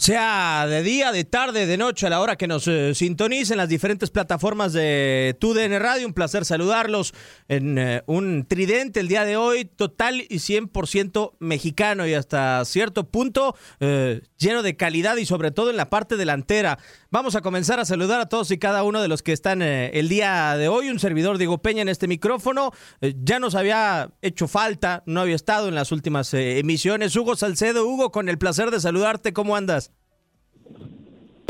Sea de día, de tarde, de noche, a la hora que nos eh, sintonicen las diferentes plataformas de TUDN Radio. Un placer saludarlos en eh, un tridente el día de hoy, total y 100% mexicano y hasta cierto punto eh, lleno de calidad y sobre todo en la parte delantera. Vamos a comenzar a saludar a todos y cada uno de los que están el día de hoy. Un servidor Diego Peña en este micrófono. Ya nos había hecho falta, no había estado en las últimas emisiones. Hugo Salcedo, Hugo, con el placer de saludarte. ¿Cómo andas?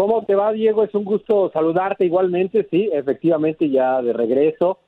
¿Cómo te va, Diego? Es un gusto saludarte igualmente, sí, efectivamente ya de regreso.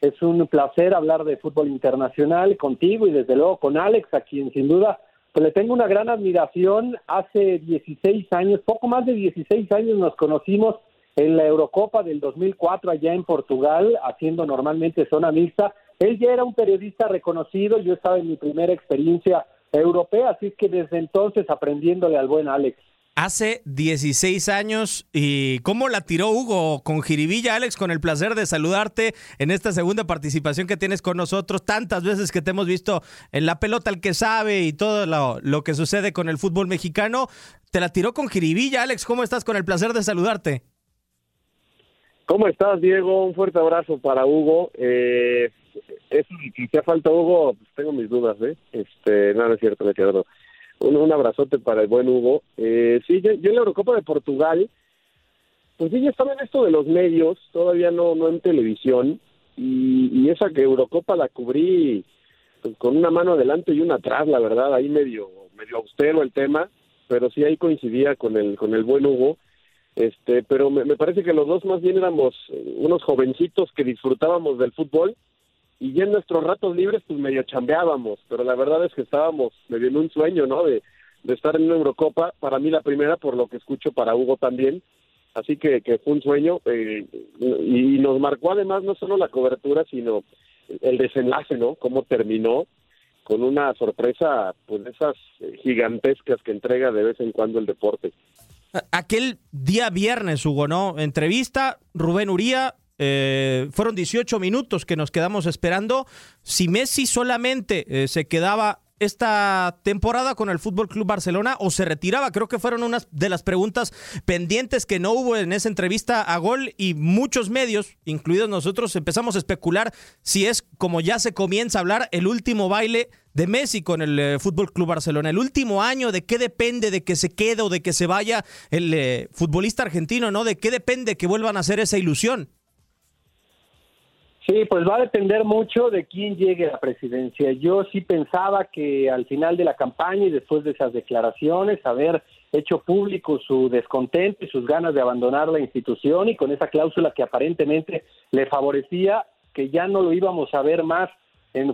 Es un placer hablar de fútbol internacional contigo y desde luego con Alex, a quien sin duda pues, le tengo una gran admiración. Hace 16 años, poco más de 16 años nos conocimos en la Eurocopa del 2004 allá en Portugal, haciendo normalmente zona mixta. Él ya era un periodista reconocido, yo estaba en mi primera experiencia europea, así que desde entonces aprendiéndole al buen Alex. Hace 16 años y cómo la tiró Hugo con Jiribilla, Alex, con el placer de saludarte en esta segunda participación que tienes con nosotros, tantas veces que te hemos visto en la pelota el que sabe y todo lo, que sucede con el fútbol mexicano. Te la tiró con Jiribilla, Alex, ¿cómo estás? Con el placer de saludarte. ¿Cómo estás, Diego? Un fuerte abrazo para Hugo. Eh, si te falta Hugo, pues tengo mis dudas, ¿eh? Este, no, no es cierto, me quedo. Un, abrazote para el buen Hugo. Eh, sí, yo, yo en la Eurocopa de Portugal, pues sí, ya estaba en esto de los medios, todavía no, no en televisión, y, y esa que Eurocopa la cubrí pues, con una mano adelante y una atrás, la verdad, ahí medio, medio austero el tema, pero sí ahí coincidía con el, con el buen Hugo. Este, pero me, parece que los dos más bien éramos unos jovencitos que disfrutábamos del fútbol y ya en nuestros ratos libres pues medio chambeábamos, pero la verdad es que estábamos medio en un sueño, ¿no? De, de estar en una Eurocopa, para mí la primera, por lo que escucho para Hugo también, así que, que fue un sueño eh, y nos marcó además no solo la cobertura, sino el desenlace, ¿no? Cómo terminó con una sorpresa, pues esas gigantescas que entrega de vez en cuando el deporte. Aquel día viernes, Hugo, ¿no? Entrevista, Rubén Uría, eh, fueron 18 minutos que nos quedamos esperando. Si Messi solamente eh, se quedaba esta temporada con el Fútbol Club Barcelona o se retiraba? Creo que fueron unas de las preguntas pendientes que no hubo en esa entrevista a Gol y muchos medios, incluidos nosotros, empezamos a especular si es como ya se comienza a hablar el último baile de Messi con el eh, Fútbol Club Barcelona. El último año, ¿de qué depende de que se quede o de que se vaya el eh, futbolista argentino, no? ¿De qué depende que vuelvan a hacer esa ilusión? Sí, pues va a depender mucho de quién llegue a la presidencia. Yo sí pensaba que al final de la campaña y después de esas declaraciones, haber hecho público su descontento y sus ganas de abandonar la institución y con esa cláusula que aparentemente le favorecía, que ya no lo íbamos a ver más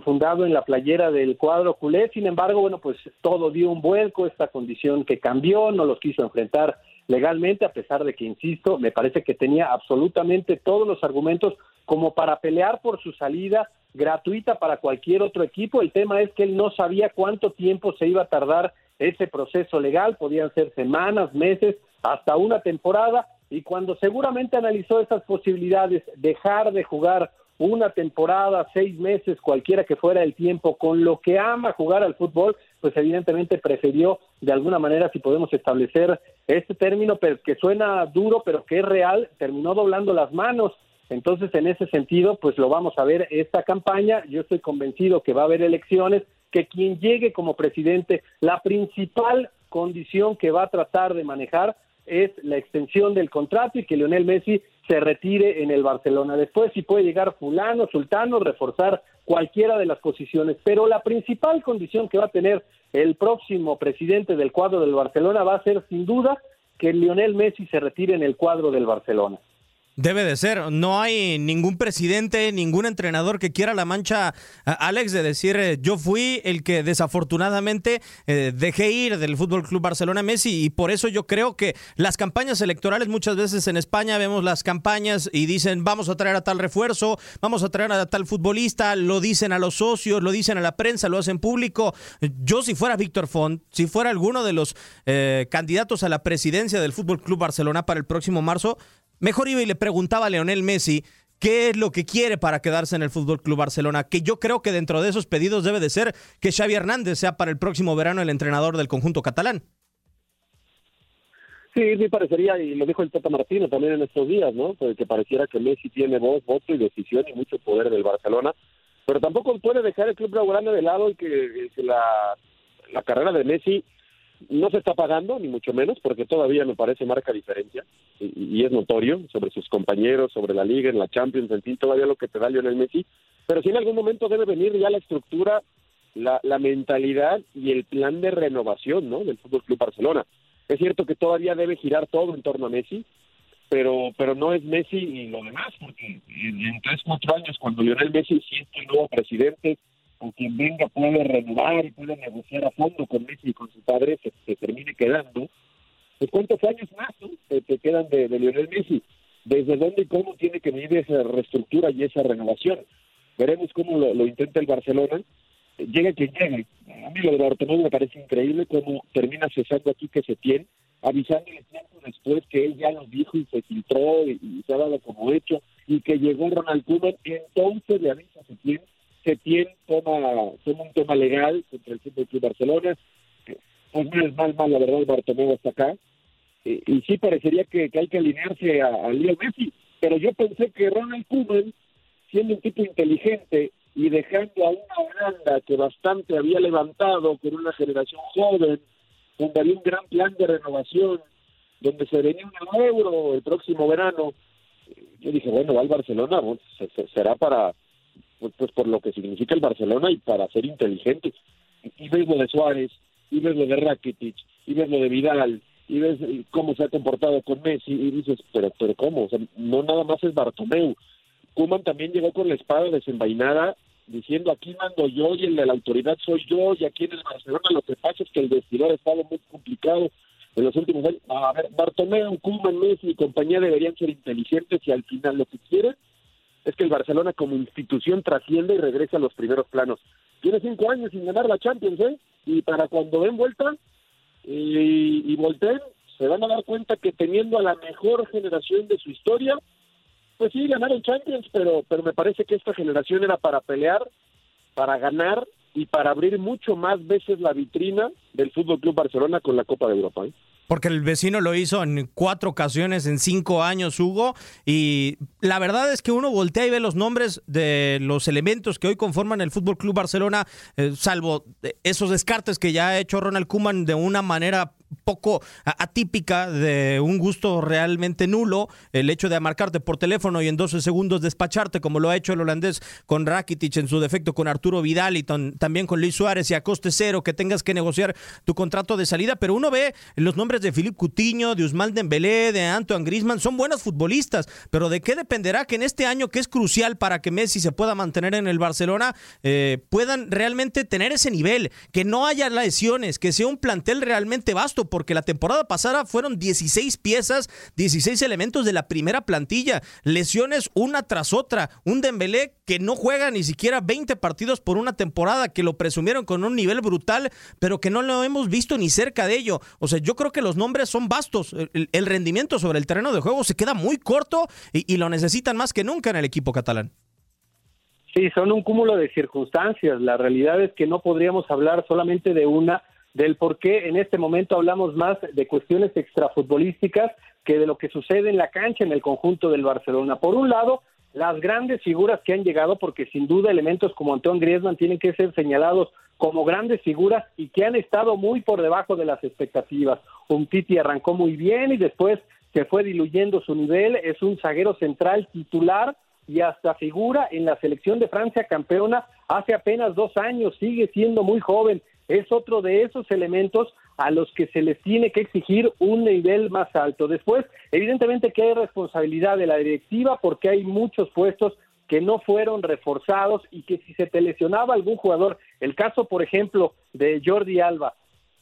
fundado en la playera del cuadro culé. Sin embargo, bueno, pues todo dio un vuelco, esta condición que cambió, no los quiso enfrentar legalmente, a pesar de que, insisto, me parece que tenía absolutamente todos los argumentos como para pelear por su salida gratuita para cualquier otro equipo. El tema es que él no sabía cuánto tiempo se iba a tardar ese proceso legal, podían ser semanas, meses, hasta una temporada, y cuando seguramente analizó esas posibilidades, dejar de jugar una temporada, seis meses, cualquiera que fuera el tiempo, con lo que ama jugar al fútbol, pues evidentemente prefirió de alguna manera, si podemos establecer este término, pero que suena duro, pero que es real, terminó doblando las manos. Entonces, en ese sentido, pues lo vamos a ver esta campaña. Yo estoy convencido que va a haber elecciones, que quien llegue como presidente, la principal condición que va a tratar de manejar es la extensión del contrato y que Lionel Messi se retire en el Barcelona. Después si puede llegar fulano, sultano, reforzar cualquiera de las posiciones, pero la principal condición que va a tener el próximo presidente del cuadro del Barcelona va a ser sin duda que Lionel Messi se retire en el cuadro del Barcelona. Debe de ser. No hay ningún presidente, ningún entrenador que quiera la mancha, Alex, de decir eh, yo fui el que desafortunadamente eh, dejé ir del Fútbol Club Barcelona Messi y por eso yo creo que las campañas electorales muchas veces en España vemos las campañas y dicen vamos a traer a tal refuerzo, vamos a traer a tal futbolista, lo dicen a los socios, lo dicen a la prensa, lo hacen público. Yo si fuera Víctor Font, si fuera alguno de los eh, candidatos a la presidencia del Fútbol Club Barcelona para el próximo marzo, Mejor iba y le preguntaba a Leonel Messi qué es lo que quiere para quedarse en el Fútbol Club Barcelona, que yo creo que dentro de esos pedidos debe de ser que Xavi Hernández sea para el próximo verano el entrenador del conjunto catalán. Sí, me parecería, y lo dijo el Tata Martino también en estos días, ¿no? Pues que pareciera que Messi tiene voz, voto y decisión y mucho poder del Barcelona, pero tampoco puede dejar el club blaugrana de lado y que, la, la carrera de Messi no se está pagando, ni mucho menos, porque todavía me parece marca diferencia y, es notorio sobre sus compañeros, sobre la liga, en la Champions, en fin, todavía lo que te da Lionel Messi. Pero sí en algún momento debe venir ya la estructura, la, la mentalidad y el plan de renovación ¿no? del Fútbol Club Barcelona. Es cierto que todavía debe girar todo en torno a Messi, pero pero no es Messi y lo demás, porque en, en tres, cuatro años, cuando Lionel Messi siente el nuevo presidente, con quien venga puede renovar y puede negociar a fondo con Messi y con su padre, se, termine quedando. Pues cuántos años más te, quedan de, Lionel Messi? ¿Desde dónde y cómo tiene que venir esa reestructura y esa renovación? Veremos cómo lo, intenta el Barcelona. Llegue quien llegue. A mí lo de Bartomeu me parece increíble cómo termina cesando aquí que se tiene, avisándole tiempo después que él ya lo dijo y se filtró y, se ha dado como hecho, y que llegó Ronald Koeman, entonces le avisa a tiene tiene toma, toma un tema legal contra el Fútbol Club Barcelona. Pues no es mal, mal, la verdad, Bartomeu hasta acá. Eh, y sí parecería que, hay que alinearse a, a Leo Messi. Pero yo pensé que Ronald Koeman, siendo un tipo inteligente y dejando a una Holanda que bastante había levantado con una generación joven, donde había un gran plan de renovación, donde se venía un euro el próximo verano, eh, yo dije, bueno, va al Barcelona, será para pues, pues, por lo que significa el Barcelona y para ser inteligente. Y ves lo de Suárez, y ves lo de Rakitic, y ves lo de Vidal, y ves cómo se ha comportado con Messi, y dices, pero, pero ¿cómo? O sea, no nada más es Bartomeu. Kuman también llegó con la espada desenvainada diciendo aquí mando yo y el de la autoridad soy yo y aquí en el Barcelona lo que pasa es que el vestidor ha estado muy complicado en los últimos años. A ver, Bartomeu, Kuman, Messi y compañía deberían ser inteligentes y al final lo que quieren es que el Barcelona como institución trasciende y regresa a los primeros planos. Tiene cinco años sin ganar la Champions, ¿eh? Y para cuando den vuelta y, y volteen, se van a dar cuenta que teniendo a la mejor generación de su historia, pues sí, ganaron Champions, pero, pero me parece que esta generación era para pelear, para ganar y para abrir mucho más veces la vitrina del Fútbol Club Barcelona con la Copa de Europa. ¿eh? Porque el vecino lo hizo en cuatro ocasiones en cinco años, Hugo. Y la verdad es que uno voltea y ve los nombres de los elementos que hoy conforman el Fútbol Club Barcelona, eh, salvo esos descartes que ya ha hecho Ronald Kuman de una manera poco atípica, de un gusto realmente nulo, el hecho de marcarte por teléfono y en 12 segundos despacharte, como lo ha hecho el holandés con Rakitic en su defecto, con Arturo Vidal y también con Luis Suárez y a coste cero que tengas que negociar tu contrato de salida, pero uno ve los nombres de Philippe Coutinho, de Usman Dembélé, de Antoine Griezmann, son buenos futbolistas, pero ¿de qué dependerá que en este año que es crucial para que Messi se pueda mantener en el Barcelona, eh, puedan realmente tener ese nivel, que no haya lesiones, que sea un plantel realmente vasto? porque la temporada pasada fueron 16 piezas, 16 elementos de la primera plantilla, lesiones una tras otra, un Dembélé que no juega ni siquiera 20 partidos por una temporada, que lo presumieron con un nivel brutal, pero que no lo hemos visto ni cerca de ello. O sea, yo creo que los nombres son vastos, el, rendimiento sobre el terreno de juego se queda muy corto y lo necesitan más que nunca en el equipo catalán. Sí, son un cúmulo de circunstancias. La realidad es que no podríamos hablar solamente de una del por qué en este momento hablamos más de cuestiones extrafutbolísticas que de lo que sucede en la cancha en el conjunto del Barcelona. Por un lado, las grandes figuras que han llegado, porque sin duda elementos como Antoine Griezmann tienen que ser señalados como grandes figuras y que han estado muy por debajo de las expectativas. Un Titi arrancó muy bien y después se fue diluyendo su nivel, es un zaguero central titular y hasta figura en la selección de Francia campeona hace apenas dos años, sigue siendo muy joven es otro de esos elementos a los que se les tiene que exigir un nivel más alto. Después, evidentemente que hay responsabilidad de la directiva porque hay muchos puestos que no fueron reforzados y que si se te lesionaba algún jugador, el caso por ejemplo de Jordi Alba,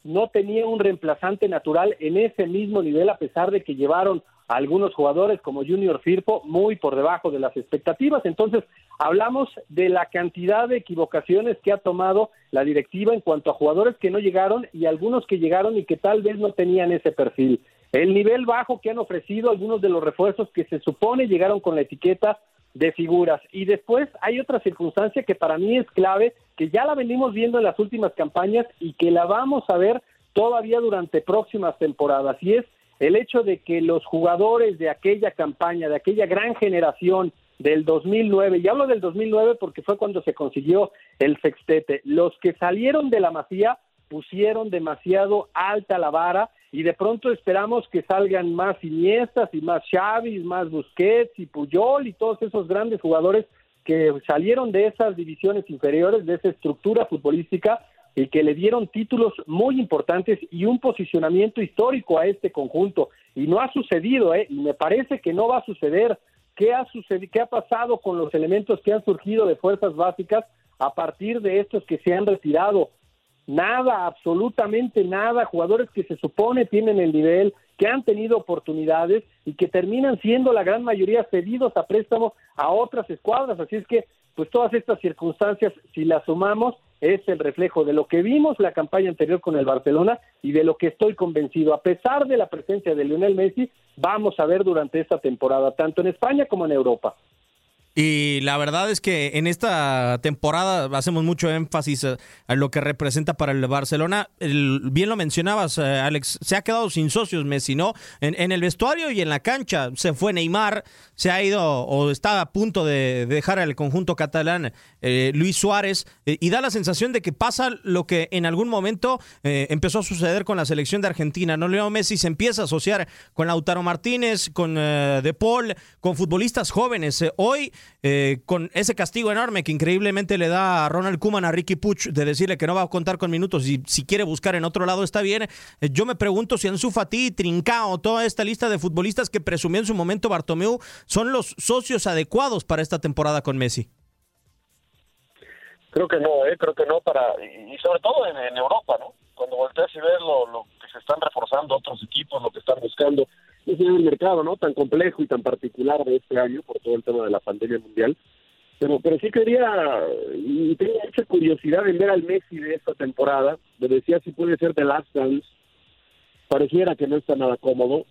no tenía un reemplazante natural en ese mismo nivel a pesar de que llevaron a algunos jugadores como Junior Firpo muy por debajo de las expectativas. Entonces, hablamos de la cantidad de equivocaciones que ha tomado la directiva en cuanto a jugadores que no llegaron y algunos que llegaron y que tal vez no tenían ese perfil. El nivel bajo que han ofrecido algunos de los refuerzos que se supone llegaron con la etiqueta de figuras. Y después hay otra circunstancia que para mí es clave, que ya la venimos viendo en las últimas campañas y que la vamos a ver todavía durante próximas temporadas. Y es el hecho de que los jugadores de aquella campaña, de aquella gran generación del 2009, y hablo del 2009 porque fue cuando se consiguió el sextete, los que salieron de la Masía pusieron demasiado alta la vara y de pronto esperamos que salgan más Iniestas y más Xavi, más Busquets y Puyol y todos esos grandes jugadores que salieron de esas divisiones inferiores, de esa estructura futbolística y que le dieron títulos muy importantes y un posicionamiento histórico a este conjunto. Y no ha sucedido, ¿eh? y me parece que no va a suceder. ¿Qué ha, sucedido, ¿Qué ha pasado con los elementos que han surgido de fuerzas básicas a partir de estos que se han retirado? Nada, absolutamente nada. Jugadores que se supone tienen el nivel, que han tenido oportunidades y que terminan siendo la gran mayoría cedidos a préstamo a otras escuadras. Así es que, pues todas estas circunstancias, si las sumamos, es el reflejo de lo que vimos la campaña anterior con el Barcelona y de lo que estoy convencido. A pesar de la presencia de Lionel Messi, vamos a ver durante esta temporada, tanto en España como en Europa. Y la verdad es que en esta temporada hacemos mucho énfasis a, lo que representa para el Barcelona. bien lo mencionabas, eh, Alex, se ha quedado sin socios Messi, ¿no? En, el vestuario y en la cancha. Se fue Neymar, se ha ido o está a punto de dejar al conjunto catalán eh, Luis Suárez. Eh, y da la sensación de que pasa lo que en algún momento empezó a suceder con la selección de Argentina. ¿no? Leo Messi se empieza a asociar con Lautaro Martínez, con De Paul, con futbolistas jóvenes. hoy eh, con ese castigo enorme que increíblemente le da a Ronald Kuman a Ricky Puch de decirle que no va a contar con minutos y si quiere buscar en otro lado está bien. Eh, yo me pregunto si Ansu Fati, Trincao, toda esta lista de futbolistas que presumió en su momento Bartomeu son los socios adecuados para esta temporada con Messi. Creo que no, ¿eh? creo que no para y sobre todo en, Europa, ¿no? Cuando volteas y ves lo, lo que se están reforzando otros equipos, lo que están buscando el mercado no tan complejo y tan particular de este año por todo el tema de la pandemia mundial. Pero pero sí quería y mucha curiosidad en ver al Messi de esta temporada. Me decía si puede ser de Last Dance. Pareciera que no está nada cómodo.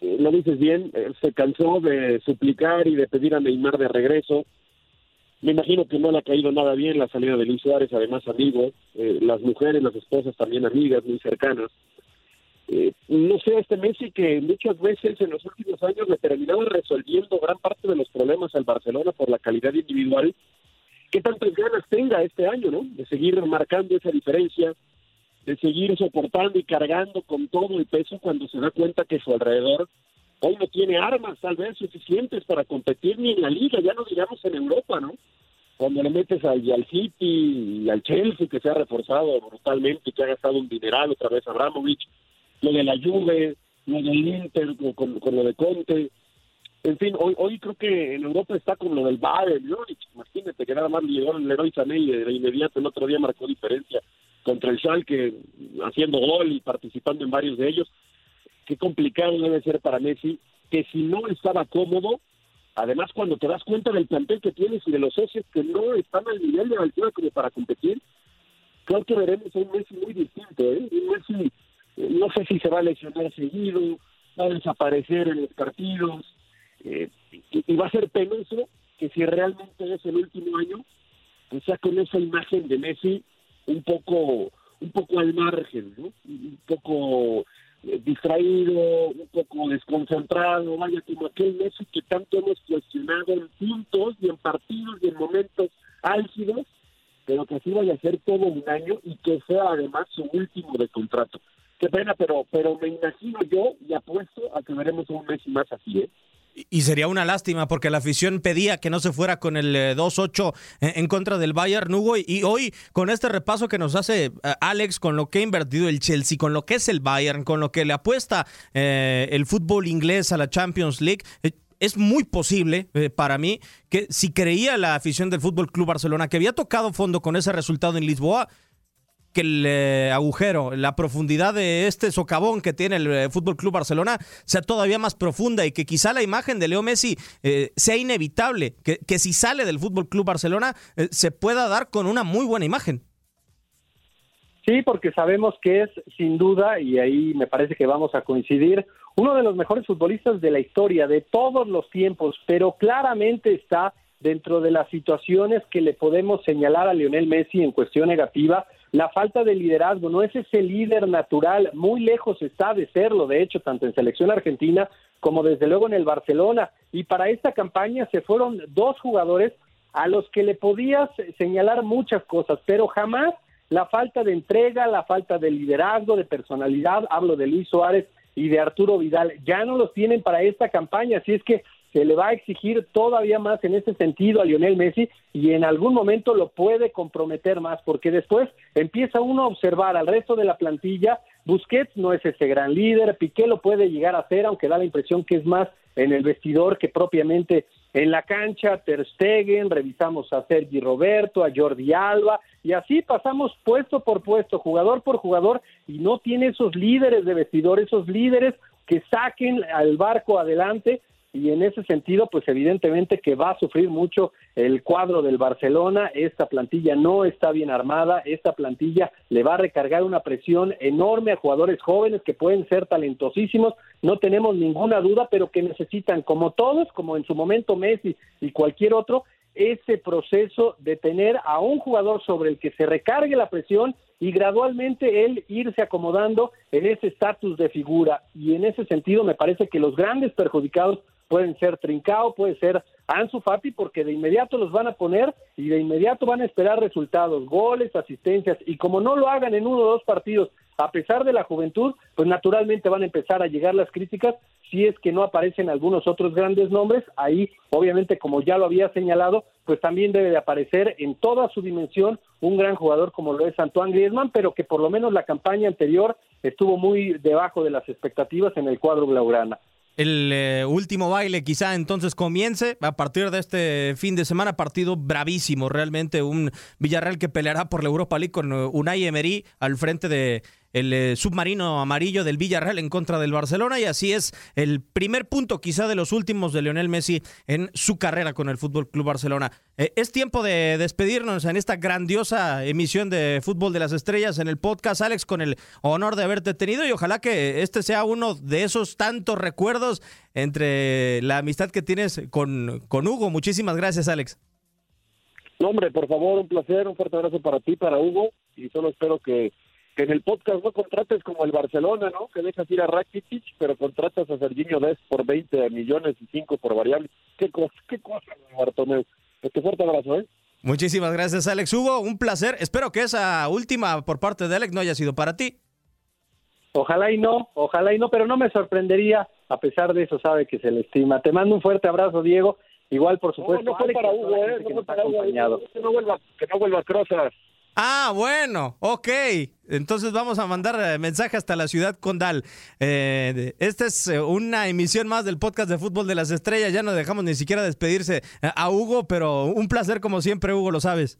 Eh, lo dices bien se cansó de suplicar y de pedir a Neymar de regreso. Me imagino que no le ha caído nada bien la salida de Luis Suárez, además amigo, eh, las mujeres, las esposas también amigas, muy cercanas. Eh, no sé, este Messi que muchas veces en los últimos años le terminaba resolviendo gran parte de los problemas al Barcelona por la calidad individual, ¿qué tantas ganas tenga este año, no? De seguir marcando esa diferencia, de seguir soportando y cargando con todo el peso cuando se da cuenta que su alrededor hoy no tiene armas tal vez suficientes para competir ni en la liga, ya no digamos en Europa, ¿no? Cuando le metes al, al City y al Chelsea que se ha reforzado brutalmente, que ha gastado un dineral otra vez Abramovich, lo de la Juve, lo del Inter con, con, lo de Conte, en fin, hoy hoy creo que en Europa está con lo del Bayern, imagínate que nada más llegó el Leroy Sané y de inmediato el otro día marcó diferencia contra el Schalke haciendo gol y participando en varios de ellos. Qué complicado debe ser para Messi, que si no estaba cómodo, además cuando te das cuenta del plantel que tienes y de los socios que no están al nivel de altura como para competir, creo que veremos un Messi muy distinto, ¿eh? Un Messi, no sé si se va a lesionar seguido, va a desaparecer en los partidos, eh, y, va a ser penoso que si realmente es el último año, pues sea con esa imagen de Messi un poco un poco al margen, ¿no? Un poco eh, distraído, un poco desconcentrado, vaya como aquel Messi que tanto hemos cuestionado en puntos y en partidos y en momentos álgidos, pero que así vaya a ser todo un año y que sea además su último de contrato. Qué pena, pero pero me imagino yo y apuesto a que veremos un Messi más así, ¿eh? Y sería una lástima porque la afición pedía que no se fuera con el 2-8 eh, en contra del Bayern Hugo. Y hoy, con este repaso que nos hace eh, Alex, con lo que ha invertido el Chelsea, con lo que es el Bayern, con lo que le apuesta eh, el fútbol inglés a la Champions League, es muy posible para mí que si creía la afición del Fútbol Club Barcelona que había tocado fondo con ese resultado en Lisboa, que el eh, agujero, la profundidad de este socavón que tiene el eh, Fútbol Club Barcelona sea todavía más profunda y que quizá la imagen de Leo Messi eh, sea inevitable, que, que, si sale del Fútbol Club Barcelona se pueda dar con una muy buena imagen. Sí, porque sabemos que es sin duda, y ahí me parece que vamos a coincidir, uno de los mejores futbolistas de la historia, de todos los tiempos, pero claramente está dentro de las situaciones que le podemos señalar a Lionel Messi en cuestión negativa, la falta de liderazgo, no es ese líder natural, muy lejos está de serlo, de hecho, tanto en selección argentina como desde luego en el Barcelona. Y para esta campaña se fueron dos jugadores a los que le podías señalar muchas cosas, pero jamás la falta de entrega, la falta de liderazgo, de personalidad, hablo de Luis Suárez y de Arturo Vidal, ya no los tienen para esta campaña, así es que se le va a exigir todavía más en ese sentido a Lionel Messi y en algún momento lo puede comprometer más porque después empieza uno a observar al resto de la plantilla, Busquets no es ese gran líder, Piqué lo puede llegar a ser, aunque da la impresión que es más en el vestidor que propiamente en la cancha, Ter Stegen, revisamos a Sergi Roberto, a Jordi Alba, y así pasamos puesto por puesto, jugador por jugador, y no tiene esos líderes de vestidor, esos líderes que saquen al barco adelante y en ese sentido, pues evidentemente que va a sufrir mucho el cuadro del Barcelona, esta plantilla no está bien armada, esta plantilla le va a recargar una presión enorme a jugadores jóvenes que pueden ser talentosísimos, no tenemos ninguna duda, pero que necesitan, como todos, como en su momento Messi y cualquier otro, ese proceso de tener a un jugador sobre el que se recargue la presión y gradualmente él irse acomodando en ese estatus de figura. Y en ese sentido me parece que los grandes perjudicados pueden ser Trincao, puede ser Ansu Fati, porque de inmediato los van a poner y de inmediato van a esperar resultados, goles, asistencias, y como no lo hagan en uno o dos partidos, a pesar de la juventud, pues naturalmente van a empezar a llegar las críticas si es que no aparecen algunos otros grandes nombres, ahí obviamente como ya lo había señalado, pues también debe de aparecer en toda su dimensión un gran jugador como lo es Antoine Griezmann, pero que por lo menos la campaña anterior estuvo muy debajo de las expectativas en el cuadro blaugrana el eh, último baile quizá entonces comience a partir de este fin de semana, partido bravísimo, realmente un Villarreal que peleará por la Europa League con eh, Unai Emery al frente de el eh, submarino amarillo del Villarreal en contra del Barcelona y así es el primer punto quizá de los últimos de Lionel Messi en su carrera con el Fútbol Club Barcelona. Eh, es tiempo de despedirnos en esta grandiosa emisión de Fútbol de las Estrellas en el podcast Alex con el honor de haberte tenido y ojalá que este sea uno de esos tantos recuerdos entre la amistad que tienes con, con Hugo. Muchísimas gracias Alex. No, hombre, por favor, un placer, un fuerte abrazo para ti, para Hugo, y solo espero que, que en el podcast no contrates como el Barcelona, ¿no? Que dejas ir a Rakitic, pero contratas a Serginho Dest por 20 millones y 5 por variable. ¿Qué cosa, qué cosa, Bartomeu? Este fuerte abrazo, ¿eh? Muchísimas gracias, Alex Hugo. Un placer. Espero que esa última por parte de Alex no haya sido para ti. Ojalá y no, ojalá y no, pero no me sorprendería. A pesar de eso, sabe que se le estima. Te mando un fuerte abrazo, Diego. Igual, por supuesto. No, no fue para Hugo, ¿eh? No fue para Hugo. Que no vuelva, que no vuelva a Crozas. Ah, bueno, ok. Entonces vamos a mandar eh, mensaje hasta la ciudad condal. Eh, esta es eh, una emisión más del podcast de Fútbol de las Estrellas. Ya no dejamos ni siquiera despedirse a Hugo, pero un placer como siempre, Hugo, lo sabes.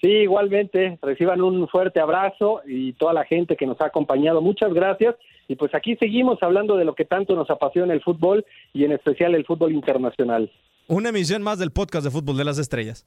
Sí, igualmente. Reciban un fuerte abrazo y toda la gente que nos ha acompañado. Muchas gracias. Y pues aquí seguimos hablando de lo que tanto nos apasiona el fútbol y en especial el fútbol internacional. Una emisión más del podcast de Fútbol de las Estrellas.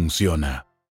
funciona.